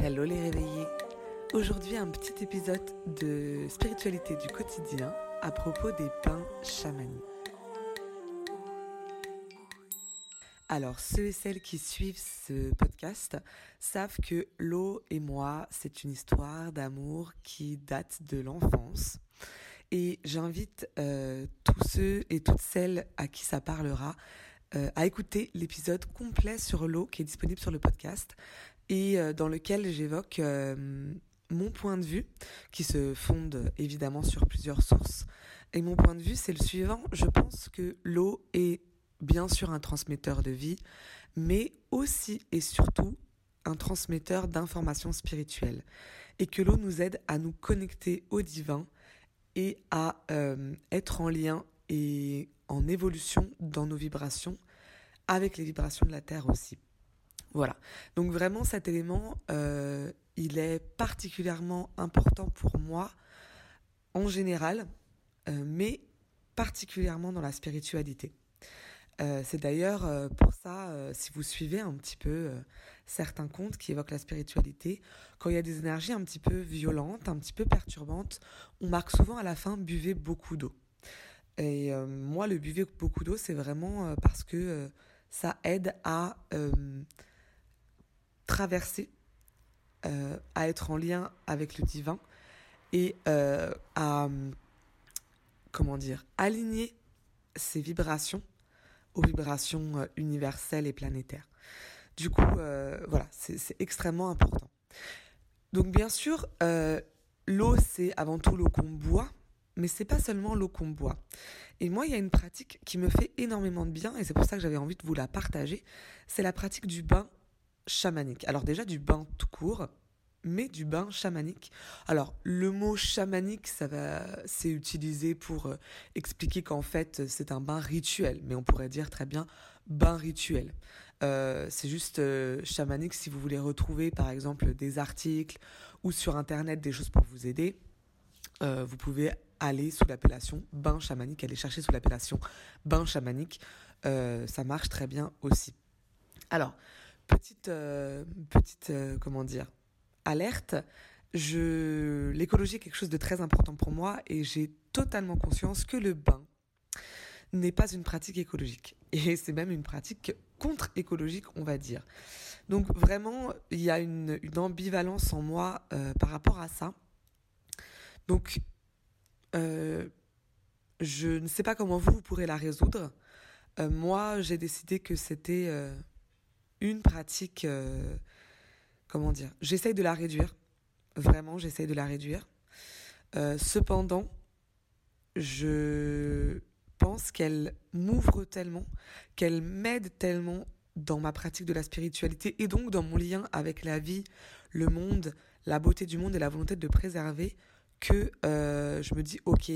Hello les réveillés Aujourd'hui un petit épisode de spiritualité du quotidien à propos des pains chamaniques. Alors ceux et celles qui suivent ce podcast savent que l'eau et moi c'est une histoire d'amour qui date de l'enfance. Et j'invite euh, tous ceux et toutes celles à qui ça parlera euh, à écouter l'épisode complet sur l'eau qui est disponible sur le podcast et euh, dans lequel j'évoque euh, mon point de vue qui se fonde évidemment sur plusieurs sources. Et mon point de vue c'est le suivant, je pense que l'eau est bien sûr un transmetteur de vie, mais aussi et surtout un transmetteur d'informations spirituelles et que l'eau nous aide à nous connecter au divin et à être en lien et en évolution dans nos vibrations, avec les vibrations de la Terre aussi. Voilà. Donc vraiment cet élément, euh, il est particulièrement important pour moi en général, euh, mais particulièrement dans la spiritualité. Euh, c'est d'ailleurs pour ça, si vous suivez un petit peu certains contes qui évoquent la spiritualité, quand il y a des énergies un petit peu violentes, un petit peu perturbantes, on marque souvent à la fin buvez beaucoup d'eau. Et moi, le buvez beaucoup d'eau, c'est vraiment parce que ça aide à traverser, à être en lien avec le divin et à, comment dire, aligner ses vibrations aux vibrations universelles et planétaires. Du coup, voilà, c'est extrêmement important. Donc bien sûr, l'eau, c'est avant tout l'eau qu'on boit, mais c'est pas seulement l'eau qu'on boit. Et moi, il y a une pratique qui me fait énormément de bien, et c'est pour ça que j'avais envie de vous la partager. C'est la pratique du bain chamanique. Alors déjà du bain tout court, mais du bain chamanique. Alors le mot chamanique, ça va, c'est utilisé pour euh, expliquer qu'en fait c'est un bain rituel, mais on pourrait dire très bien bain rituel. Euh, c'est juste euh, chamanique si vous voulez retrouver par exemple des articles ou sur internet des choses pour vous aider. Vous pouvez aller sous l'appellation bain chamanique, aller chercher sous l'appellation bain chamanique, ça marche très bien aussi. Alors, petite, euh, petite euh, comment dire, alerte, je, l'écologie est quelque chose de très important pour moi et j'ai totalement conscience que le bain n'est pas une pratique écologique. Et c'est même une pratique contre-écologique, on va dire. Donc vraiment, il y a une, ambivalence en moi euh, par rapport à ça. Donc, je ne sais pas comment vous, vous pourrez la résoudre. Moi, j'ai décidé que c'était une pratique, euh, comment dire, j'essaye de la réduire. Vraiment, j'essaye de la réduire. Euh, cependant, je pense qu'elle m'ouvre tellement, qu'elle m'aide tellement dans ma pratique de la spiritualité et donc dans mon lien avec la vie, le monde, la beauté du monde et la volonté de le préserver que euh, je me dis, ok,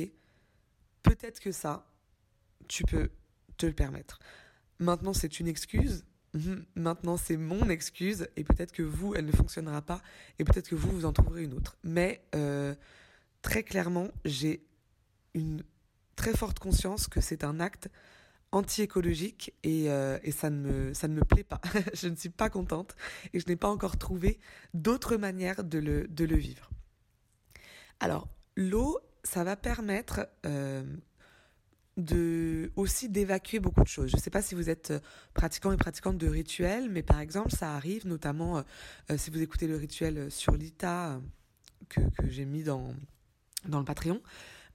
peut-être que ça, tu peux te le permettre. Maintenant, c'est une excuse. Maintenant, c'est mon excuse. Et peut-être que vous, elle ne fonctionnera pas. Et peut-être que vous, vous en trouverez une autre. Mais euh, très clairement, j'ai une très forte conscience que c'est un acte anti-écologique et, euh, ça, ne me, ça ne me plaît pas. je ne suis pas contente et je n'ai pas encore trouvé d'autres manières de le, de le vivre. Alors, l'eau, ça va permettre euh, de aussi d'évacuer beaucoup de choses. Je ne sais pas si vous êtes euh, pratiquant et pratiquante de rituels, mais par exemple, ça arrive notamment euh, euh si vous écoutez le rituel sur l'ITA que, que j'ai mis dans, dans le Patreon.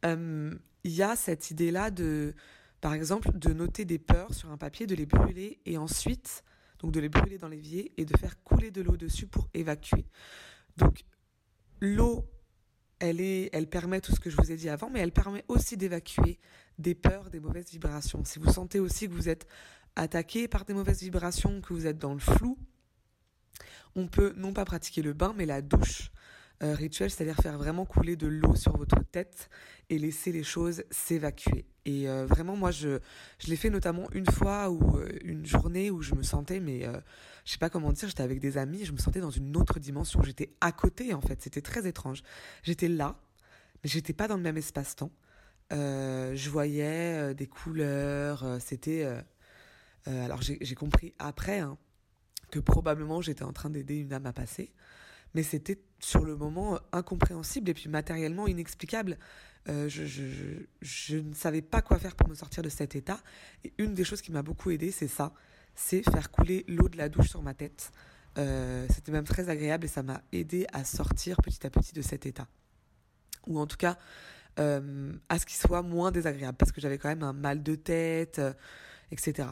Il y a cette idée-là de, par exemple, de noter des peurs sur un papier, de les brûler et ensuite, donc de les brûler dans l'évier et de faire couler de l'eau dessus pour évacuer. Donc, l'eau elle, est, elle permet tout ce que je vous ai dit avant, mais elle permet aussi d'évacuer des peurs, des mauvaises vibrations. Si vous sentez aussi que vous êtes attaqué par des mauvaises vibrations, que vous êtes dans le flou, on peut non pas pratiquer le bain, mais la douche euh, rituelle, c'est-à-dire faire vraiment couler de l'eau sur votre tête et laisser les choses s'évacuer. Et euh, vraiment, moi, je, l'ai fait notamment une fois ou euh, une journée où je me sentais, mais je sais pas comment dire, j'étais avec des amis, je me sentais dans une autre dimension. J'étais à côté, en fait. C'était très étrange. J'étais là, mais j'étais pas dans le même espace-temps. Euh, je voyais euh, des couleurs. euh, C'était. alors j'ai compris après hein, que probablement j'étais en train d'aider une âme à passer mais c'était sur le moment incompréhensible et puis matériellement inexplicable. Je, ne savais pas quoi faire pour me sortir de cet état. Et une des choses qui m'a beaucoup aidé, c'est ça, c'est faire couler l'eau de la douche sur ma tête. C'était même très agréable et ça m'a aidé à sortir petit à petit de cet état. Ou en tout cas, euh, à ce qu'il soit moins désagréable, parce que j'avais quand même un mal de tête, euh, etc.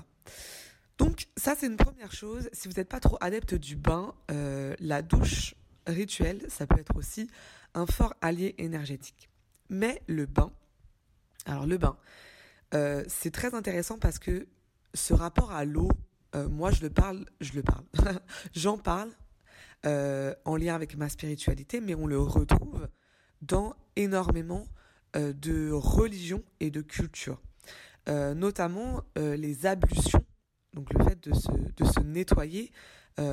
Donc ça, c'est une première chose. Si vous n'êtes pas trop adepte du bain, euh, la douche rituelle, ça peut être aussi un fort allié énergétique. Mais le bain, alors le bain, c'est très intéressant parce que ce rapport à l'eau, moi je le parle, je le parle, j'en parle en lien avec ma spiritualité, mais on le retrouve dans énormément euh, de religions et de cultures, euh, notamment euh, les ablutions, donc le fait de se, de se nettoyer,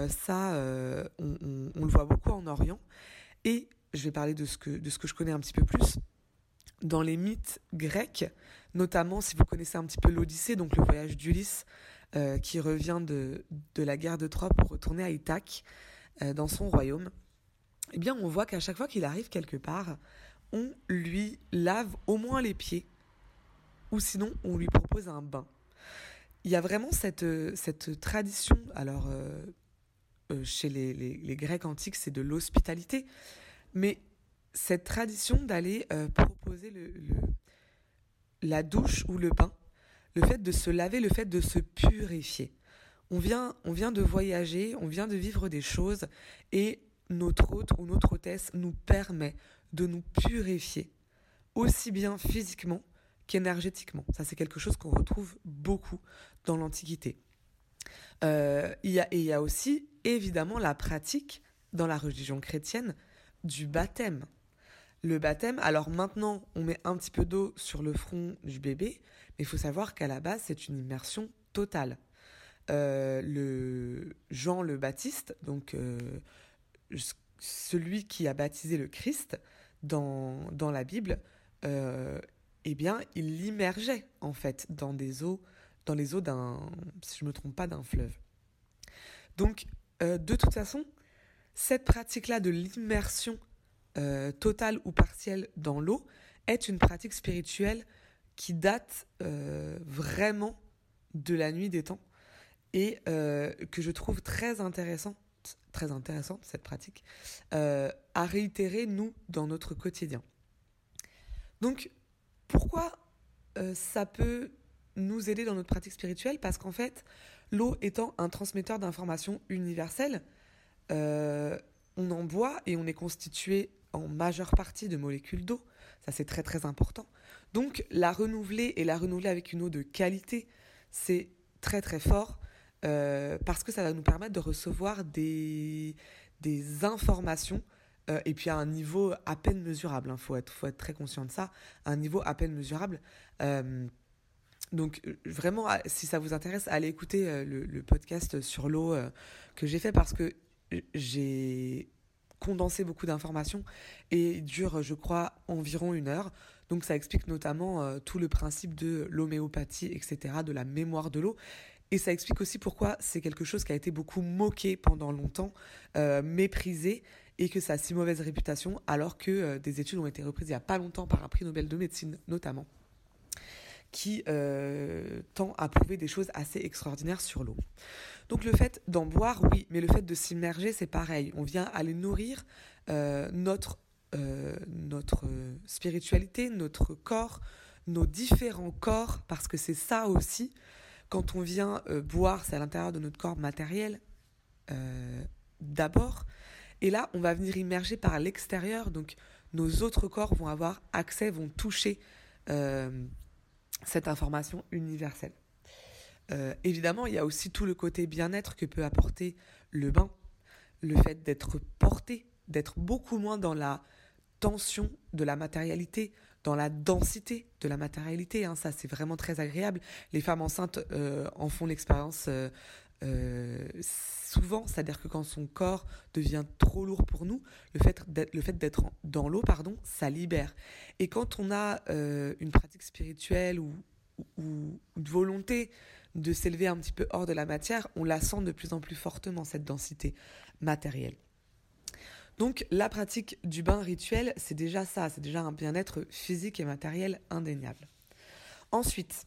ça on, on, le voit beaucoup en Orient, et je vais parler de ce que, de ce que je connais un petit peu plus dans les mythes grecs, notamment si vous connaissez un petit peu l'Odyssée, donc le voyage d'Ulysse, qui revient de, de la guerre de Troie pour retourner à Ithaque, dans son royaume, eh bien on voit qu'à chaque fois qu'il arrive quelque part, on lui lave au moins les pieds, ou sinon on lui propose un bain. Il y a vraiment cette, cette tradition, alors euh, euh, chez les, les, Grecs antiques c'est de l'hospitalité, mais cette tradition d'aller euh, proposer le, la douche ou le bain, le fait de se laver, le fait de se purifier. On vient, on vient de voyager, on vient de vivre des choses et notre hôte ou notre hôtesse nous permet de nous purifier, aussi bien physiquement qu'énergétiquement. Ça, c'est quelque chose qu'on retrouve beaucoup dans l'Antiquité. Euh, il y a, et il y a aussi, évidemment, la pratique dans la religion chrétienne du baptême. Le baptême, alors maintenant, on met un petit peu d'eau sur le front du bébé, mais il faut savoir qu'à la base, c'est une immersion totale. Euh, le Jean le Baptiste, donc euh, celui qui a baptisé le Christ dans, la Bible, euh, eh bien, il l'immergeait en fait dans des eaux, dans les eaux d'un, si je me trompe pas, d'un fleuve. Donc, euh, de toute façon, cette pratique-là de l'immersion euh, totale ou partielle dans l'eau est une pratique spirituelle qui date vraiment de la nuit des temps et que je trouve très intéressante, très intéressante cette pratique, à réitérer nous dans notre quotidien. Donc, pourquoi euh, ça peut nous aider dans notre pratique spirituelle? Parce qu'en fait, l'eau étant un transmetteur d'informations universelles, euh, on en boit et on est constitué en majeure partie de molécules d'eau. Ça, c'est très très important. Donc, la renouveler et la renouveler avec une eau de qualité, c'est très très fort euh, parce que ça va nous permettre de recevoir des, des informations euh, et puis à un niveau à peine mesurable. Il hein, faut, être, faut être très conscient de ça, à un niveau à peine mesurable. Euh, donc vraiment, si ça vous intéresse, allez écouter euh, le, podcast sur l'eau euh, que j'ai fait parce que j'ai condensé beaucoup d'informations et dure, je crois, environ une heure. Donc ça explique notamment euh, tout le principe de l'homéopathie, etc., de la mémoire de l'eau. Et ça explique aussi pourquoi c'est quelque chose qui a été beaucoup moqué pendant longtemps, euh, méprisé, et que ça a si mauvaise réputation, alors que euh, des études ont été reprises il n'y a pas longtemps par un prix Nobel de médecine notamment, qui euh, tend à prouver des choses assez extraordinaires sur l'eau. Donc le fait d'en boire, oui, mais le fait de s'immerger, c'est pareil. On vient aller nourrir euh, notre, notre spiritualité, notre corps, nos différents corps, parce que c'est ça aussi. Quand on vient boire, c'est à l'intérieur de notre corps matériel d'abord. Et là, on va venir immerger par l'extérieur. Donc nos autres corps vont avoir accès, vont toucher euh, cette information universelle. Euh, évidemment, il y a aussi tout le côté bien-être que peut apporter le bain, le fait d'être porté, d'être beaucoup moins dans la tension de la matérialité, dans la densité de la matérialité. Hein, ça, c'est vraiment très agréable. Les femmes enceintes euh, en font l'expérience euh, souvent, c'est-à-dire que quand son corps devient trop lourd pour nous, le fait d'être, le fait d'être dans l'eau, pardon, ça libère. Et quand on a euh, une pratique spirituelle ou, ou, ou une volonté de s'élever un petit peu hors de la matière, on la sent de plus en plus fortement, cette densité matérielle. Donc la pratique du bain rituel, c'est déjà ça, c'est déjà un bien-être physique et matériel indéniable. Ensuite,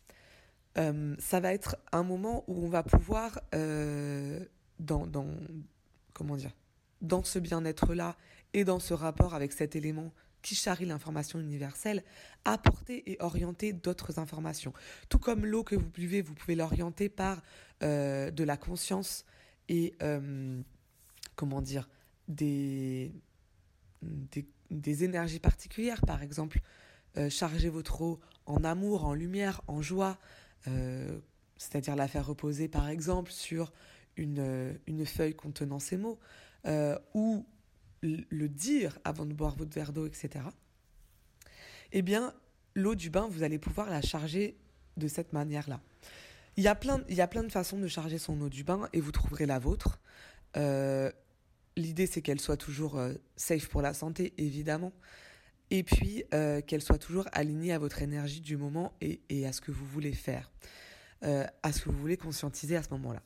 euh, ça va être un moment où on va pouvoir, euh, dans, comment dire, dans ce bien-être-là et dans ce rapport avec cet élément qui charrie l'information universelle, apporter et orienter d'autres informations. Tout comme l'eau que vous buvez, vous pouvez l'orienter par euh, de la conscience et, comment dire, des, des, énergies particulières, par exemple. charger votre eau en amour, en lumière, en joie, euh, c'est-à-dire la faire reposer par exemple sur une, euh, une feuille contenant ces mots, euh, ou le dire avant de boire votre verre d'eau, etc., eh bien, l'eau du bain, vous allez pouvoir la charger de cette manière-là. Il y, a plein, il y a plein de façons de charger son eau du bain et vous trouverez la vôtre. L'idée, c'est qu'elle soit toujours safe pour la santé, évidemment et puis euh, qu'elle soit toujours alignée à votre énergie du moment et, à ce que vous voulez faire, euh, à ce que vous voulez conscientiser à ce moment-là.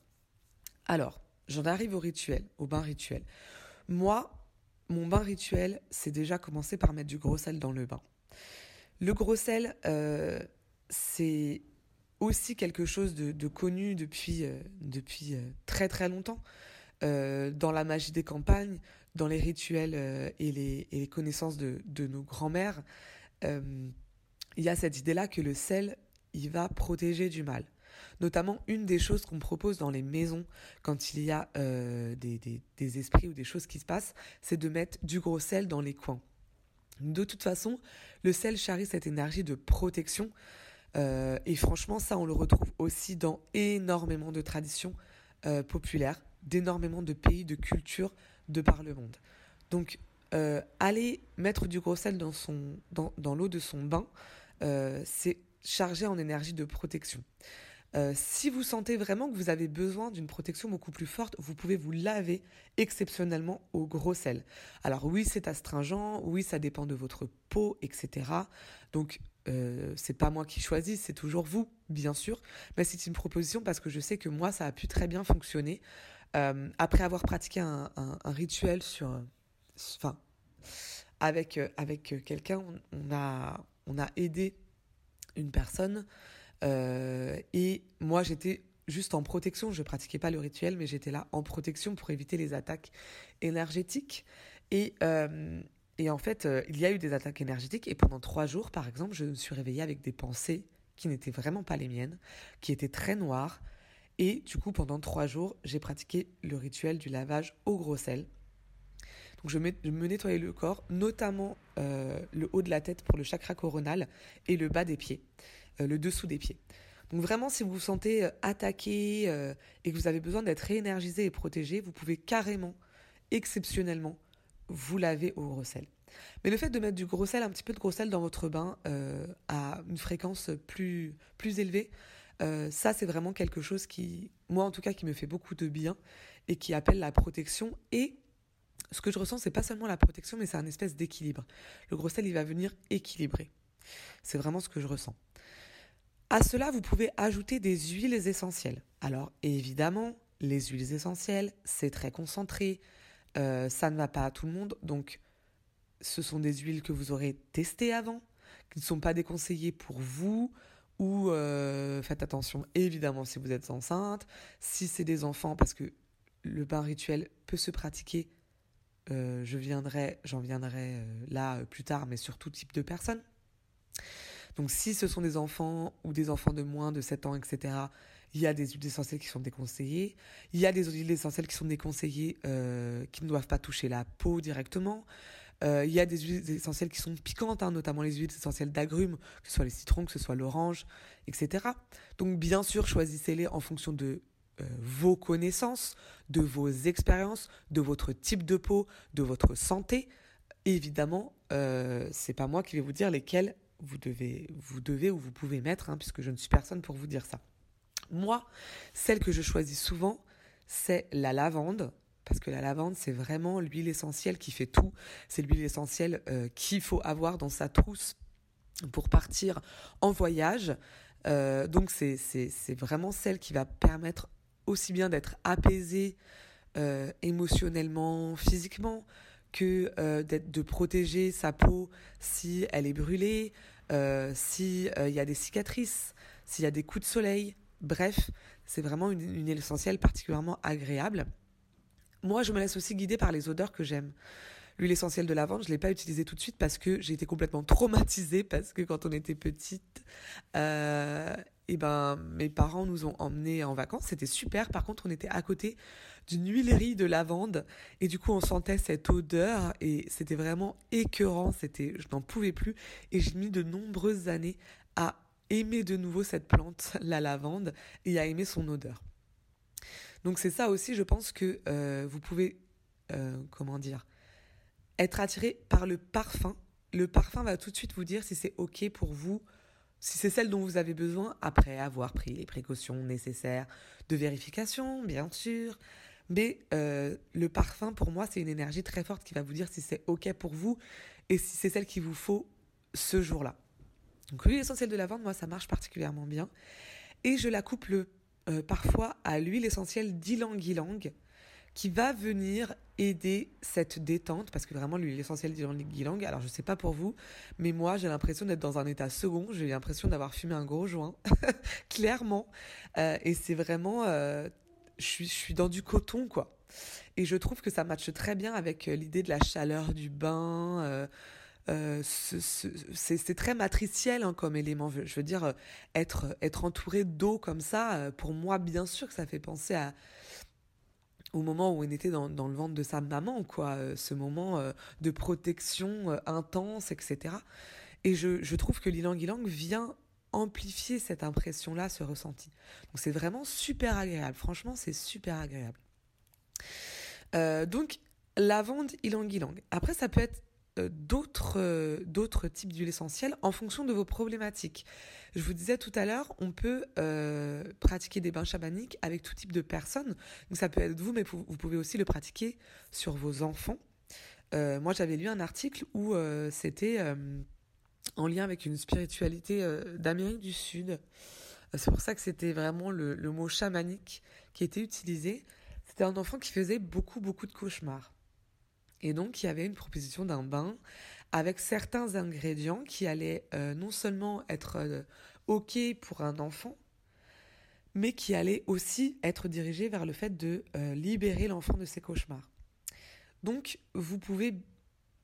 Alors, j'en arrive au rituel, au bain rituel. Moi, mon bain rituel, c'est déjà commencer par mettre du gros sel dans le bain. Le gros sel, euh, c'est aussi quelque chose de, connu depuis, depuis très très longtemps. dans la magie des campagnes, dans les rituels euh, et, les, connaissances de, nos grands-mères, euh, il y a cette idée-là que le sel, il va protéger du mal. Notamment, une des choses qu'on propose dans les maisons quand il y a euh, des, esprits ou des choses qui se passent, c'est de mettre du gros sel dans les coins. De toute façon, le sel charrie cette énergie de protection. et franchement, ça, on le retrouve aussi dans énormément de traditions populaires, d'énormément de pays, de cultures, de par le monde. Donc, euh, aller mettre du gros sel dans, son, dans, l'eau de son bain, euh, c'est chargé en énergie de protection. Euh, si vous sentez vraiment que vous avez besoin d'une protection beaucoup plus forte, vous pouvez vous laver exceptionnellement au gros sel. Alors oui, c'est astringent, oui, ça dépend de votre peau, etc. Donc euh, c'est pas moi qui choisis, c'est toujours vous, bien sûr. Mais c'est une proposition parce que je sais que moi, ça a pu très bien fonctionner. Euh, après avoir pratiqué un, rituel sur, enfin, avec euh, avec quelqu'un, on, a on a aidé une personne euh, et moi j'étais juste en protection. Je pratiquais pas le rituel, mais j'étais là en protection pour éviter les attaques énergétiques et et en fait, il y a eu des attaques énergétiques et pendant trois jours, par exemple, je me suis réveillée avec des pensées qui n'étaient vraiment pas les miennes, qui étaient très noires, et du coup, pendant trois jours, j'ai pratiqué le rituel du lavage au gros sel. Donc je, me nettoyais le corps, notamment euh, le haut de la tête pour le chakra coronal et le bas des pieds, euh, le dessous des pieds. Donc vraiment, si vous vous sentez euh, attaqué et que vous avez besoin d'être réénergisé et protégé, vous pouvez carrément, exceptionnellement, vous laver au gros sel. Mais le fait de mettre du gros sel, un petit peu de gros sel dans votre bain à une fréquence plus, plus élevée, euh, ça, c'est vraiment quelque chose qui, moi en tout cas, qui me fait beaucoup de bien et qui appelle la protection. Et ce que je ressens, c'est pas seulement la protection, mais c'est un espèce d'équilibre. Le gros sel, il va venir équilibrer. C'est vraiment ce que je ressens. À cela, vous pouvez ajouter des huiles essentielles. Alors, évidemment, les huiles essentielles, c'est très concentré. Euh, ça ne va pas à tout le monde. Donc, ce sont des huiles que vous aurez testées avant, qui ne sont pas déconseillées pour vous, ou euh, faites attention évidemment si vous êtes enceinte, si c'est des enfants, parce que le bain rituel peut se pratiquer. Euh, je viendrai, j'en viendrai euh, là plus tard, mais sur tout type de personnes. Donc si ce sont des enfants ou des enfants de moins de 7 ans, etc., il y a des huiles essentielles qui sont déconseillées. Il y a des huiles essentielles qui sont déconseillées, qui ne doivent pas toucher la peau directement. Euh, il y a des huiles essentielles qui sont piquantes, hein, notamment les huiles essentielles d'agrumes, que ce soit les citrons, que ce soit l'orange, etc. Donc bien sûr, choisissez-les en fonction de euh, vos connaissances, de vos expériences, de votre type de peau, de votre santé. Évidemment, euh, c'est pas moi qui vais vous dire lesquelles vous devez, vous devez ou vous pouvez mettre, hein, puisque je ne suis personne pour vous dire ça. Moi, celle que je choisis souvent, c'est la lavande, parce que la lavande, c'est vraiment l'huile essentielle qui fait tout. C'est l'huile essentielle euh, qu'il faut avoir dans sa trousse pour partir en voyage. Euh, donc c'est vraiment celle qui va permettre aussi bien d'être apaisé euh, émotionnellement, physiquement, que d'être de protéger sa peau si elle est brûlée, euh, si il y a des cicatrices, s'il y a des coups de soleil. Bref, c'est vraiment une, une huile essentielle particulièrement agréable. Moi, je me laisse aussi guider par les odeurs que j'aime. L'huile essentielle de lavande, je l'ai pas utilisée tout de suite parce que j'ai été complètement traumatisée parce que quand on était petite, euh, et ben mes parents nous ont emmenés en vacances, c'était super. Par contre, on était à côté d'une huilerie de lavande et du coup, on sentait cette odeur et c'était vraiment écœurant. C'était, je n'en pouvais plus et j'ai mis de nombreuses années à aimer de nouveau cette plante, la lavande, et à aimer son odeur. Donc c'est ça aussi, je pense que euh, vous pouvez, euh, comment dire, être attiré par le parfum. Le parfum va tout de suite vous dire si c'est OK pour vous, si c'est celle dont vous avez besoin, après avoir pris les précautions nécessaires de vérification, bien sûr. Mais euh, le parfum, pour moi, c'est une énergie très forte qui va vous dire si c'est OK pour vous et si c'est celle qu'il vous faut ce jour-là. Donc l'huile essentielle de lavande, moi, ça marche particulièrement bien. Et je la couple euh, parfois à l'huile essentielle d'ylang-ylang qui va venir aider cette détente, parce que vraiment l'huile essentielle d'ylang-ylang, alors je sais pas pour vous, mais moi j'ai l'impression d'être dans un état second, j'ai l'impression d'avoir fumé un gros joint, clairement, euh, et c'est vraiment, euh, je, suis, je suis dans du coton, quoi. Et je trouve que ça matche très bien avec l'idée de la chaleur du bain, euh, euh, c'est très matriciel hein, comme élément. Je veux dire, être, être entouré d'eau comme ça, pour moi, bien sûr que ça fait penser au moment où on était dans, le ventre de sa maman, quoi, euh, ce moment euh, de protection euh, intense, etc. Et je, trouve que l'ilang ilang vient amplifier cette impression-là, ce ressenti. Donc c'est vraiment super agréable. Franchement, c'est super agréable. Euh, donc lavande, ilang ilang. Après, ça peut être euh, d'autres euh, d'autres types d'huiles essentielles en fonction de vos problématiques. Je vous disais tout à l'heure, on peut euh, pratiquer des bains chamaniques avec tout type de personnes. Donc ça peut être vous, mais vous pouvez aussi le pratiquer sur vos enfants. Euh, moi, j'avais lu un article où euh, c'était euh, en lien avec une spiritualité d'Amérique du Sud. C'est pour ça que c'était vraiment le, le mot chamanique qui était utilisé. C'était un enfant qui faisait beaucoup, beaucoup de cauchemars. Et donc, il y avait une proposition d'un bain avec certains ingrédients qui allaient euh, non seulement être euh, OK pour un enfant, mais qui allaient aussi être dirigés vers le fait de euh, libérer l'enfant de ses cauchemars. Donc, vous pouvez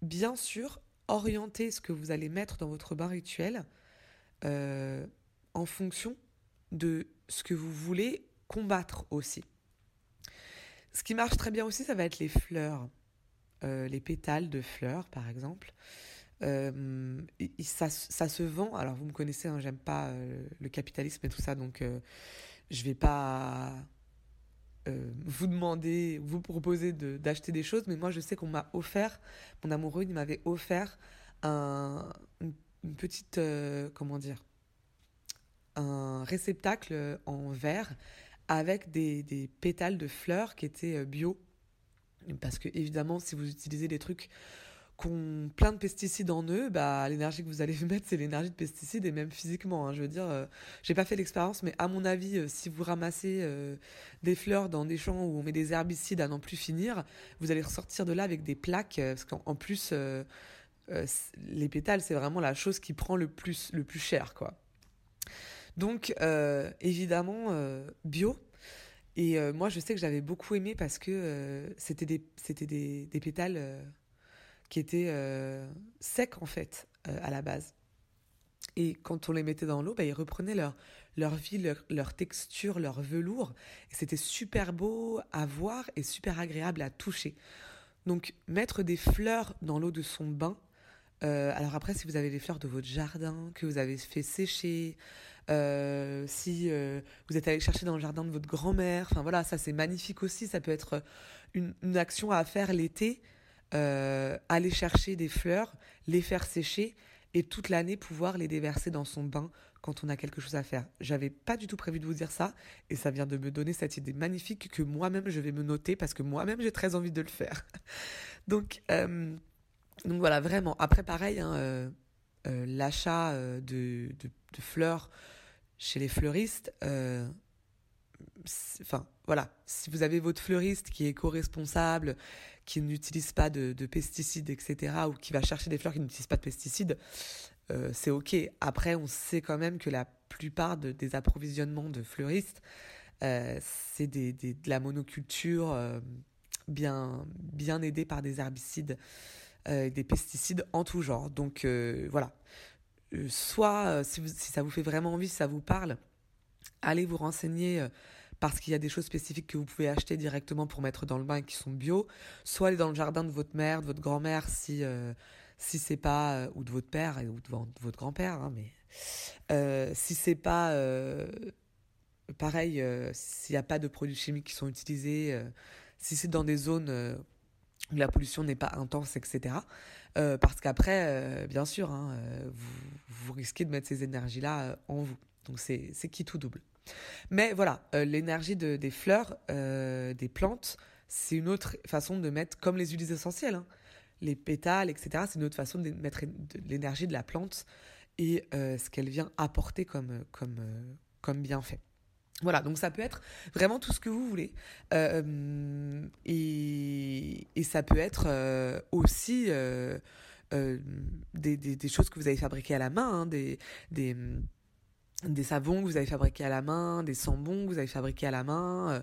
bien sûr orienter ce que vous allez mettre dans votre bain rituel en fonction de ce que vous voulez combattre aussi. Ce qui marche très bien aussi, ça va être les fleurs. Euh, les pétales de fleurs, par exemple. Euh, ça, ça, se vend. Alors, vous me connaissez, hein, j'aime pas euh, le capitalisme et tout ça, donc je vais pas vous demander, vous proposer d'acheter des choses, mais moi, je sais qu'on m'a offert, mon amoureux, il m'avait offert un, une, une petite, comment dire, un réceptacle en verre avec des, des pétales de fleurs qui étaient bio parce que évidemment, si vous utilisez des trucs qui ont plein de pesticides en eux, bah, l'énergie que vous allez mettre, c'est l'énergie de pesticides et même physiquement. Hein, je veux dire, euh, j'ai pas fait l'expérience, mais à mon avis, euh, si vous ramassez euh, des fleurs dans des champs où on met des herbicides à n'en plus finir, vous allez ressortir de là avec des plaques, euh, parce qu'en plus, les pétales, c'est vraiment la chose qui prend le plus, le plus cher, quoi. Donc, évidemment, bio, et euh, moi, je sais que j'avais beaucoup aimé parce que euh, c'était des, des, pétales euh, qui étaient secs, en fait, à la base. Et quand on les mettait dans l'eau, bah, ils reprenaient leur, leur vie, leur, leur texture, leur velours. Et c'était super beau à voir et super agréable à toucher. Donc, mettre des fleurs dans l'eau de son bain, alors après, si vous avez des fleurs de votre jardin que vous avez fait sécher, euh, si euh, vous êtes allé chercher dans le jardin de votre grand-mère, enfin voilà, ça c'est magnifique aussi. Ça peut être une, action à faire l'été, euh, aller chercher des fleurs, les faire sécher et toute l'année pouvoir les déverser dans son bain quand on a quelque chose à faire. J'avais pas du tout prévu de vous dire ça et ça vient de me donner cette idée magnifique que moi-même je vais me noter parce que moi-même j'ai très envie de le faire. Donc donc voilà, vraiment. Après, pareil, hein, euh, l'achat euh, de, fleurs chez les fleuristes, euh, enfin voilà, si vous avez votre fleuriste qui est éco-responsable, qui n'utilise pas de, pesticides, etc., ou qui va chercher des fleurs qui n'utilisent pas de pesticides, c'est ok. Après, on sait quand même que la plupart des approvisionnements de fleuristes, c'est de la monoculture bien aidée par des herbicides, des pesticides en tout genre. Donc voilà. Soit, si, ça vous fait vraiment envie, si ça vous parle, allez vous renseigner parce qu'il y a des choses spécifiques que vous pouvez acheter directement pour mettre dans le bain et qui sont bio, soit aller dans le jardin de votre mère, de votre grand-mère si euh, si c'est pas euh, ou de votre père ou de, votre grand-père, hein, mais euh, si c'est pas pareil, s'il n'y a pas de produits chimiques qui sont utilisés, si c'est dans des zones la pollution n'est pas intense, etc. parce qu'après, bien sûr, hein, vous, vous risquez de mettre ces énergies-là en vous. Donc c'est qui tout double. Mais voilà, euh, l'énergie de, des fleurs, euh, des plantes, c'est une autre façon de mettre, comme les huiles essentielles, hein. les pétales, etc. C'est une autre façon de mettre l'énergie de la plante et euh, ce qu'elle vient apporter comme, comme, comme bienfait. Voilà, donc ça peut être vraiment tout ce que vous voulez. et, et, ça peut être aussi des, des, choses que vous avez fabriquées à la main, hein, des, savons que vous avez fabriqués à la main, des sambons que vous avez fabriqués à la main. Euh,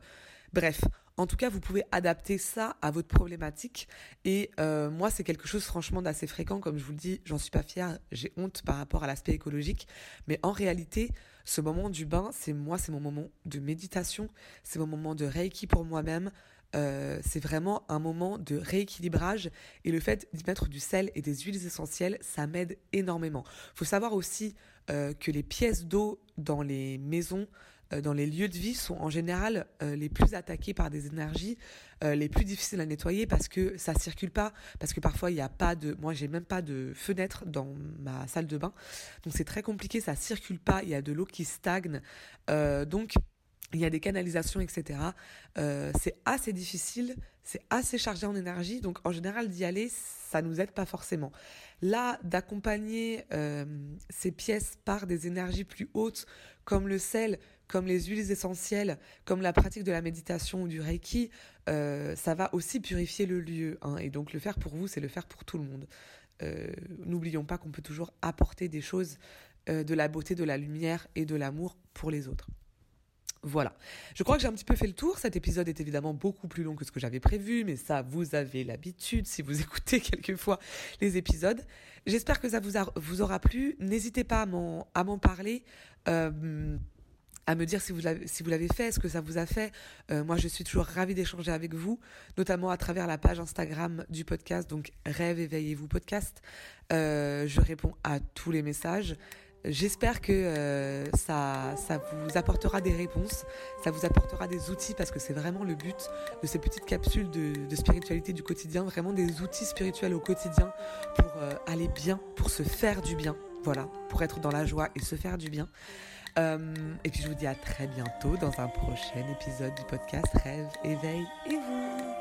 bref, en tout cas, vous pouvez adapter ça à votre problématique. Et euh, moi, c'est quelque chose franchement d'assez fréquent. Comme je vous le dis, j'en suis pas fière. J'ai honte par rapport à l'aspect écologique. Mais en réalité, ce moment du bain, c'est moi, c'est mon moment de méditation. C'est mon moment de reiki pour moi-même. Euh, c'est vraiment un moment de rééquilibrage et le fait d'y mettre du sel et des huiles essentielles, ça m'aide énormément. Faut savoir aussi euh, que les pièces d'eau dans les maisons, dans les lieux de vie sont en général les plus attaquées par des énergies les plus difficiles à nettoyer parce que ça circule pas, parce que parfois il n'y a pas de, moi j'ai même pas de fenêtre dans ma salle de bain, donc c'est très compliqué, ça circule pas, il y a de l'eau qui stagne, donc il y a des canalisations, etc. Euh, c'est assez difficile, c'est assez chargé en énergie, donc en général d'y aller, ça nous aide pas forcément. Là, d'accompagner euh, ces pièces par des énergies plus hautes, comme le sel, comme les huiles essentielles, comme la pratique de la méditation ou du reiki, euh, ça va aussi purifier le lieu. Hein, et donc le faire pour vous, c'est le faire pour tout le monde. N'oublions pas qu'on peut toujours apporter des choses, de la beauté, de la lumière et de l'amour pour les autres. Voilà. Je crois que j'ai un petit peu fait le tour. Cet épisode est évidemment beaucoup plus long que ce que j'avais prévu, mais ça, vous avez l'habitude si vous écoutez quelquefois les épisodes. J'espère que ça vous, aura plu. N'hésitez pas à m'en parler. Euh, à me dire si vous l'avez si fait, ce que ça vous a fait. Euh, moi, je suis toujours ravie d'échanger avec vous, notamment à travers la page Instagram du podcast, donc Rêve éveillez-vous podcast. Euh, je réponds à tous les messages. J'espère que euh, ça, ça vous apportera des réponses, ça vous apportera des outils parce que c'est vraiment le but de ces petites capsules de, de, spiritualité du quotidien, vraiment des outils spirituels au quotidien pour aller bien, pour se faire du bien, voilà, pour être dans la joie et se faire du bien. Euh, et puis je vous dis à très bientôt dans un prochain épisode du podcast Rêve, éveil et vous.